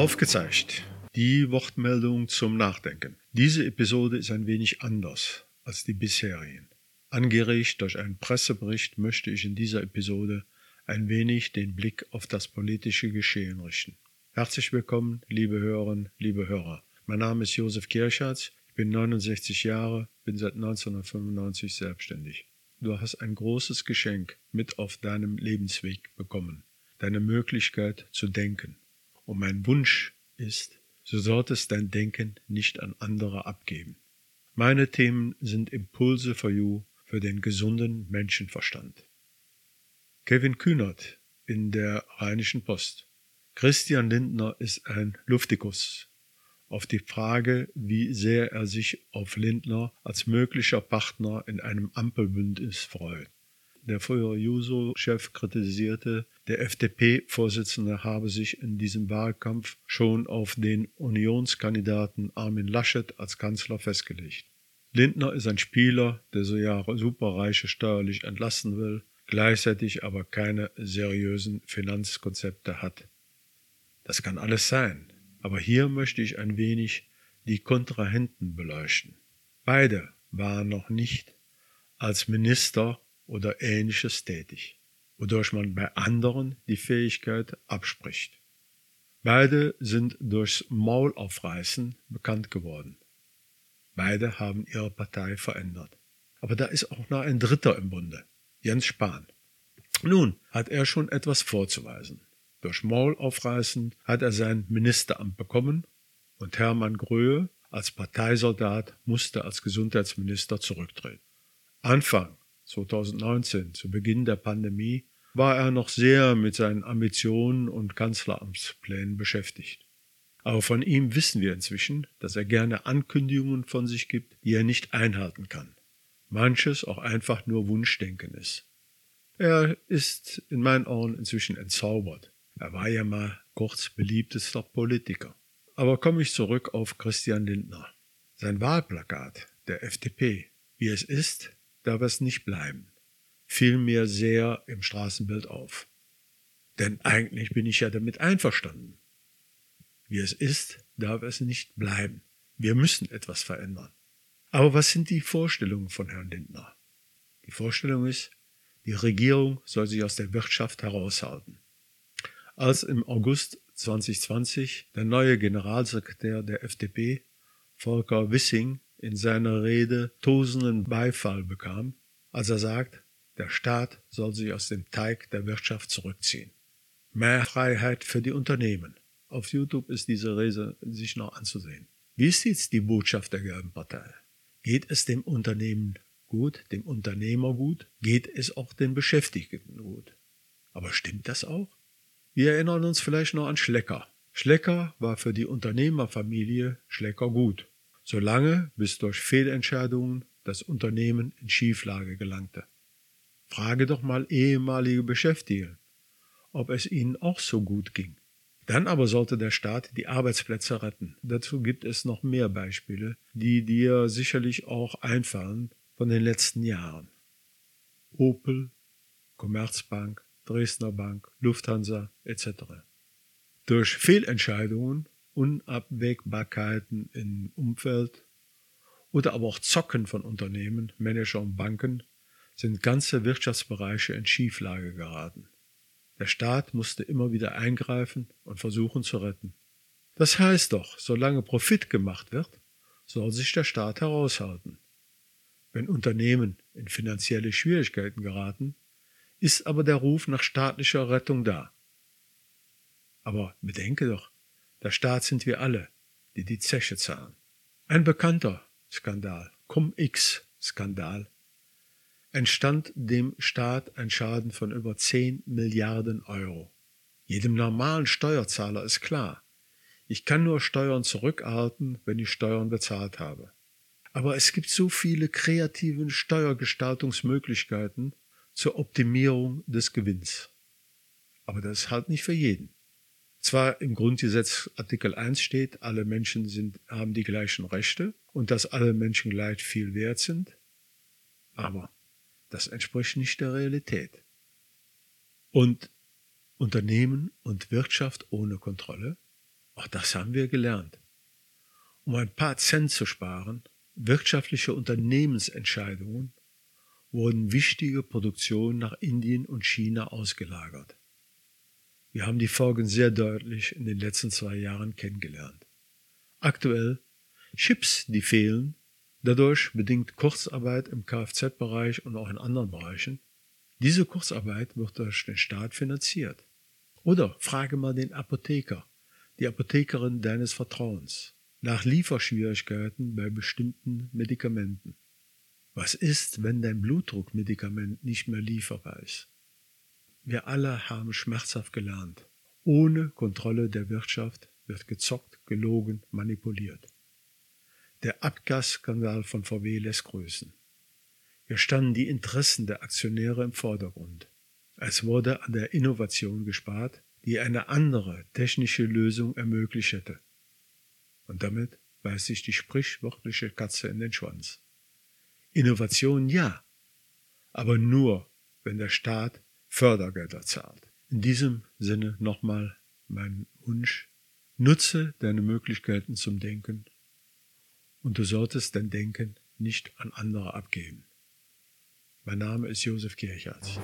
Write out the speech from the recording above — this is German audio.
Aufgezeigt. Die Wortmeldung zum Nachdenken. Diese Episode ist ein wenig anders als die bisherigen. Angeregt durch einen Pressebericht möchte ich in dieser Episode ein wenig den Blick auf das politische Geschehen richten. Herzlich willkommen, liebe Hörerinnen, liebe Hörer. Mein Name ist Josef Kirchhardt, ich bin 69 Jahre, bin seit 1995 selbstständig. Du hast ein großes Geschenk mit auf deinem Lebensweg bekommen, deine Möglichkeit zu denken. Und mein Wunsch ist, so solltest dein Denken nicht an andere abgeben. Meine Themen sind Impulse for You für den gesunden Menschenverstand. Kevin Kühnert in der Rheinischen Post. Christian Lindner ist ein Luftikus. Auf die Frage, wie sehr er sich auf Lindner als möglicher Partner in einem Ampelbündnis freut. Der frühere Juso-Chef kritisierte, der FDP-Vorsitzende habe sich in diesem Wahlkampf schon auf den Unionskandidaten Armin Laschet als Kanzler festgelegt. Lindner ist ein Spieler, der so ja Superreiche steuerlich entlassen will, gleichzeitig aber keine seriösen Finanzkonzepte hat. Das kann alles sein, aber hier möchte ich ein wenig die Kontrahenten beleuchten. Beide waren noch nicht als Minister oder ähnliches tätig, wodurch man bei anderen die Fähigkeit abspricht. Beide sind durchs Maulaufreißen bekannt geworden. Beide haben ihre Partei verändert. Aber da ist auch noch ein Dritter im Bunde, Jens Spahn. Nun hat er schon etwas vorzuweisen. Durch Maul aufreißen hat er sein Ministeramt bekommen und Hermann Gröhe als Parteisoldat musste als Gesundheitsminister zurücktreten. Anfang 2019, zu Beginn der Pandemie, war er noch sehr mit seinen Ambitionen und Kanzleramtsplänen beschäftigt. Aber von ihm wissen wir inzwischen, dass er gerne Ankündigungen von sich gibt, die er nicht einhalten kann. Manches auch einfach nur Wunschdenken ist. Er ist in meinen Ohren inzwischen entzaubert. Er war ja mal kurz beliebtester Politiker. Aber komme ich zurück auf Christian Lindner. Sein Wahlplakat der FDP, wie es ist, darf es nicht bleiben, fiel mir sehr im Straßenbild auf. Denn eigentlich bin ich ja damit einverstanden. Wie es ist, darf es nicht bleiben. Wir müssen etwas verändern. Aber was sind die Vorstellungen von Herrn Lindner? Die Vorstellung ist, die Regierung soll sich aus der Wirtschaft heraushalten. Als im August 2020 der neue Generalsekretär der FDP, Volker Wissing, in seiner Rede tosenden Beifall bekam, als er sagt, der Staat soll sich aus dem Teig der Wirtschaft zurückziehen. Mehr Freiheit für die Unternehmen. Auf YouTube ist diese Rede sich noch anzusehen. Wie ist jetzt die Botschaft der gelben Partei? Geht es dem Unternehmen gut, dem Unternehmer gut? Geht es auch den Beschäftigten gut? Aber stimmt das auch? Wir erinnern uns vielleicht noch an Schlecker. Schlecker war für die Unternehmerfamilie Schlecker gut, solange bis durch Fehlentscheidungen das Unternehmen in Schieflage gelangte. Frage doch mal ehemalige Beschäftigte, ob es ihnen auch so gut ging. Dann aber sollte der Staat die Arbeitsplätze retten. Dazu gibt es noch mehr Beispiele, die dir sicherlich auch einfallen von den letzten Jahren. Opel, Commerzbank, Dresdner Bank, Lufthansa etc. Durch Fehlentscheidungen, Unabwägbarkeiten im Umfeld oder aber auch Zocken von Unternehmen, Manager und Banken sind ganze Wirtschaftsbereiche in Schieflage geraten. Der Staat musste immer wieder eingreifen und versuchen zu retten. Das heißt doch, solange Profit gemacht wird, soll sich der Staat heraushalten. Wenn Unternehmen in finanzielle Schwierigkeiten geraten, ist aber der Ruf nach staatlicher Rettung da. Aber bedenke doch, der Staat sind wir alle, die die Zeche zahlen. Ein bekannter Skandal, Cum-X-Skandal, entstand dem Staat ein Schaden von über 10 Milliarden Euro. Jedem normalen Steuerzahler ist klar, ich kann nur Steuern zurückhalten, wenn ich Steuern bezahlt habe. Aber es gibt so viele kreative Steuergestaltungsmöglichkeiten zur Optimierung des Gewinns. Aber das ist halt nicht für jeden. Zwar im Grundgesetz Artikel 1 steht, alle Menschen sind, haben die gleichen Rechte und dass alle Menschen gleich viel wert sind, aber das entspricht nicht der Realität. Und Unternehmen und Wirtschaft ohne Kontrolle, Auch das haben wir gelernt. Um ein paar Cent zu sparen, wirtschaftliche Unternehmensentscheidungen, wurden wichtige Produktionen nach Indien und China ausgelagert. Wir haben die Folgen sehr deutlich in den letzten zwei Jahren kennengelernt. Aktuell Chips, die fehlen, dadurch bedingt Kurzarbeit im Kfz-Bereich und auch in anderen Bereichen. Diese Kurzarbeit wird durch den Staat finanziert. Oder frage mal den Apotheker, die Apothekerin deines Vertrauens, nach Lieferschwierigkeiten bei bestimmten Medikamenten. Was ist, wenn dein Blutdruckmedikament nicht mehr lieferbar ist? Wir alle haben schmerzhaft gelernt. Ohne Kontrolle der Wirtschaft wird gezockt, gelogen, manipuliert. Der Abgasskandal von VW lässt grüßen. Hier standen die Interessen der Aktionäre im Vordergrund. Es wurde an der Innovation gespart, die eine andere technische Lösung ermöglicht hätte. Und damit beißt sich die sprichwörtliche Katze in den Schwanz. Innovation ja, aber nur, wenn der Staat Fördergelder zahlt. In diesem Sinne nochmal mein Wunsch, nutze deine Möglichkeiten zum Denken und du solltest dein Denken nicht an andere abgeben. Mein Name ist Josef Kirchhardt.